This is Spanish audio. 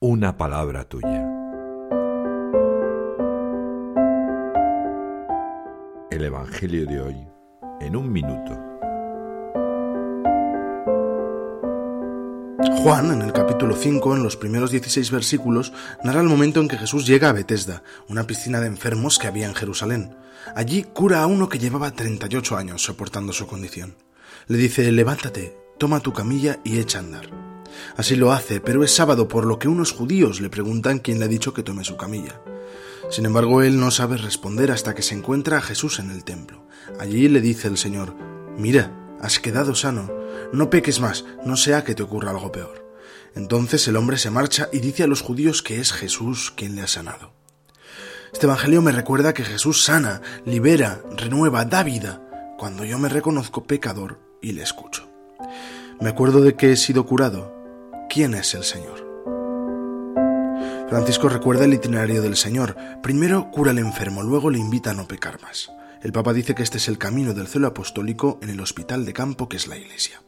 una palabra tuya. El Evangelio de hoy en un minuto. Juan, en el capítulo 5, en los primeros 16 versículos, narra el momento en que Jesús llega a Betesda, una piscina de enfermos que había en Jerusalén. Allí cura a uno que llevaba 38 años soportando su condición. Le dice, levántate, toma tu camilla y echa a andar. Así lo hace, pero es sábado, por lo que unos judíos le preguntan quién le ha dicho que tome su camilla. Sin embargo, él no sabe responder hasta que se encuentra a Jesús en el templo. Allí le dice el Señor, Mira, has quedado sano, no peques más, no sea que te ocurra algo peor. Entonces el hombre se marcha y dice a los judíos que es Jesús quien le ha sanado. Este Evangelio me recuerda que Jesús sana, libera, renueva, da vida, cuando yo me reconozco pecador y le escucho. Me acuerdo de que he sido curado, quién es el Señor. Francisco recuerda el itinerario del Señor. Primero cura al enfermo, luego le invita a no pecar más. El Papa dice que este es el camino del celo apostólico en el hospital de campo que es la Iglesia.